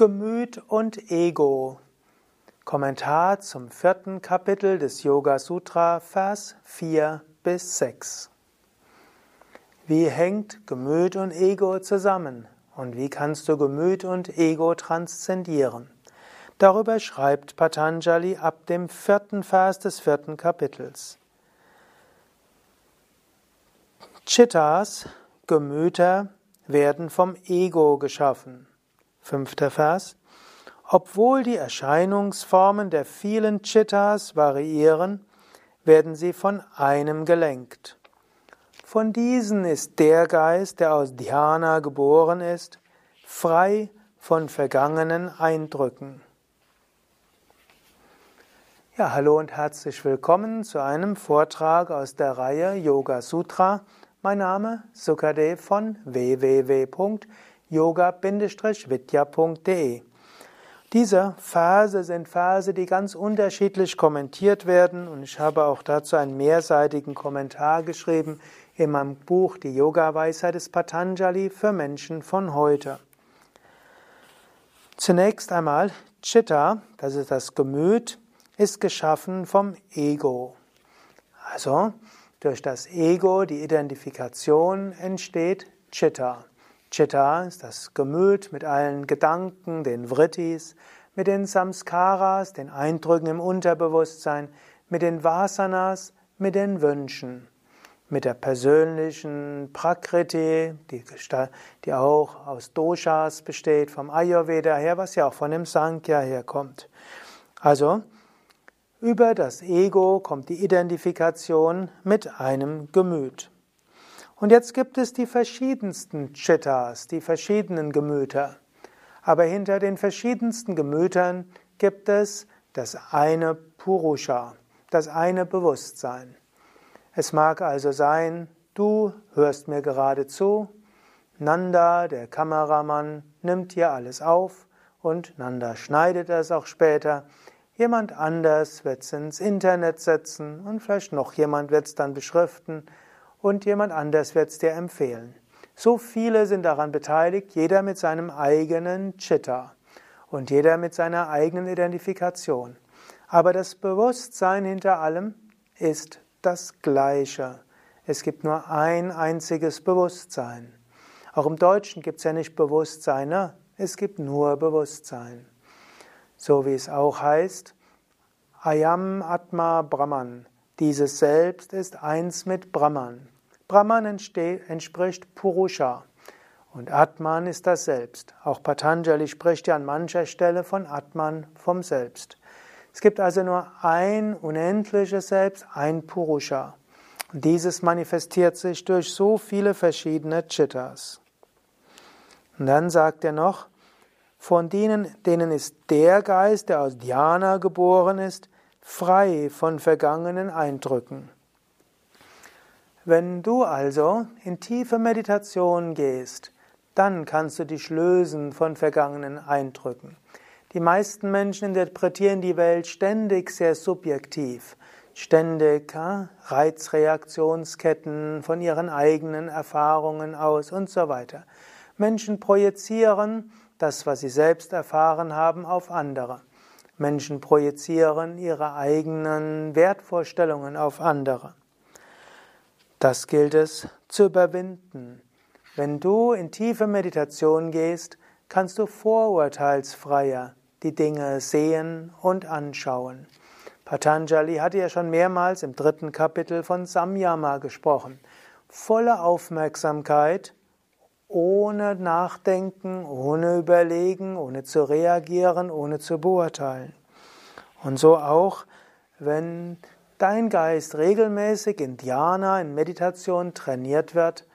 Gemüt und Ego. Kommentar zum vierten Kapitel des Yoga Sutra, Vers 4 bis 6. Wie hängt Gemüt und Ego zusammen? Und wie kannst du Gemüt und Ego transzendieren? Darüber schreibt Patanjali ab dem vierten Vers des vierten Kapitels. Chittas, Gemüter, werden vom Ego geschaffen. Fünfter Vers. Obwohl die Erscheinungsformen der vielen Chittas variieren, werden sie von einem gelenkt. Von diesen ist der Geist, der aus Dhyana geboren ist, frei von vergangenen Eindrücken. Ja, hallo und herzlich willkommen zu einem Vortrag aus der Reihe Yoga Sutra. Mein Name Sukadev von www yoga-vidya.de. Diese Verse sind Verse, die ganz unterschiedlich kommentiert werden und ich habe auch dazu einen mehrseitigen Kommentar geschrieben in meinem Buch Die Yoga-Weisheit des Patanjali für Menschen von heute. Zunächst einmal Chitta, das ist das Gemüt, ist geschaffen vom Ego. Also durch das Ego, die Identifikation entsteht Chitta. Chitta ist das Gemüt mit allen Gedanken, den Vrittis, mit den Samskaras, den Eindrücken im Unterbewusstsein, mit den Vasanas, mit den Wünschen, mit der persönlichen Prakriti, die, die auch aus Doshas besteht, vom Ayurveda her, was ja auch von dem Sankhya herkommt. Also, über das Ego kommt die Identifikation mit einem Gemüt. Und jetzt gibt es die verschiedensten Chittas, die verschiedenen Gemüter. Aber hinter den verschiedensten Gemütern gibt es das eine Purusha, das eine Bewusstsein. Es mag also sein, du hörst mir gerade zu, Nanda, der Kameramann, nimmt hier alles auf und Nanda schneidet es auch später. Jemand anders wird es ins Internet setzen und vielleicht noch jemand wird es dann beschriften und jemand anders wird es dir empfehlen. So viele sind daran beteiligt, jeder mit seinem eigenen Chitta und jeder mit seiner eigenen Identifikation. Aber das Bewusstsein hinter allem ist das Gleiche. Es gibt nur ein einziges Bewusstsein. Auch im Deutschen gibt es ja nicht Bewusstsein, ne? es gibt nur Bewusstsein. So wie es auch heißt, Ayam Atma Brahman. Dieses Selbst ist eins mit Brahman. Brahman entspricht Purusha und Atman ist das Selbst. Auch Patanjali spricht ja an mancher Stelle von Atman vom Selbst. Es gibt also nur ein unendliches Selbst, ein Purusha. Und dieses manifestiert sich durch so viele verschiedene Chittas. Und dann sagt er noch, von denen, denen ist der Geist, der aus Dhyana geboren ist, frei von vergangenen Eindrücken. Wenn du also in tiefe Meditation gehst, dann kannst du dich lösen von vergangenen Eindrücken. Die meisten Menschen interpretieren die Welt ständig sehr subjektiv, ständig ja, Reizreaktionsketten von ihren eigenen Erfahrungen aus und so weiter. Menschen projizieren das, was sie selbst erfahren haben, auf andere. Menschen projizieren ihre eigenen Wertvorstellungen auf andere. Das gilt es zu überwinden. Wenn du in tiefe Meditation gehst, kannst du vorurteilsfreier die Dinge sehen und anschauen. Patanjali hatte ja schon mehrmals im dritten Kapitel von Samyama gesprochen. Volle Aufmerksamkeit, ohne Nachdenken, ohne Überlegen, ohne zu reagieren, ohne zu beurteilen. Und so auch, wenn dein Geist regelmäßig in Dhyana, in Meditation trainiert wird,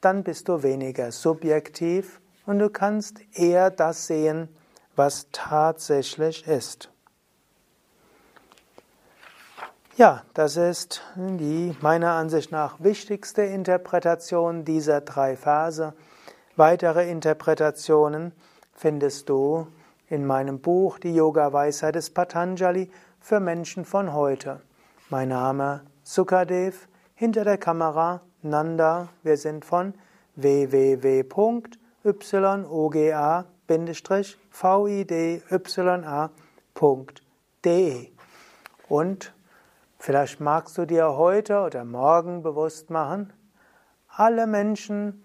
dann bist du weniger subjektiv und du kannst eher das sehen, was tatsächlich ist. Ja, das ist die meiner Ansicht nach wichtigste Interpretation dieser drei Verse. Weitere Interpretationen findest du in meinem Buch Die Yoga-Weisheit des Patanjali für Menschen von heute. Mein Name Sukadev, hinter der Kamera Nanda. Wir sind von www.yoga-vidya.de vidyas-vidyas.de. Und vielleicht magst du dir heute oder morgen bewusst machen, alle Menschen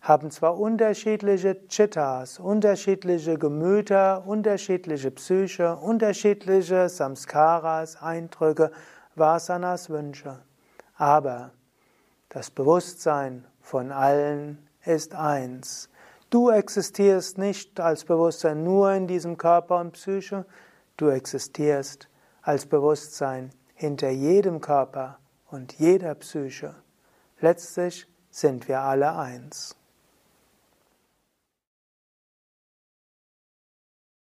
haben zwar unterschiedliche Chittas, unterschiedliche Gemüter, unterschiedliche Psyche, unterschiedliche Samskaras, Eindrücke, Vasanas, Wünsche, aber das Bewusstsein von allen ist eins. Du existierst nicht als Bewusstsein nur in diesem Körper und Psyche, du existierst als Bewusstsein hinter jedem Körper und jeder Psyche. Letztlich sind wir alle eins.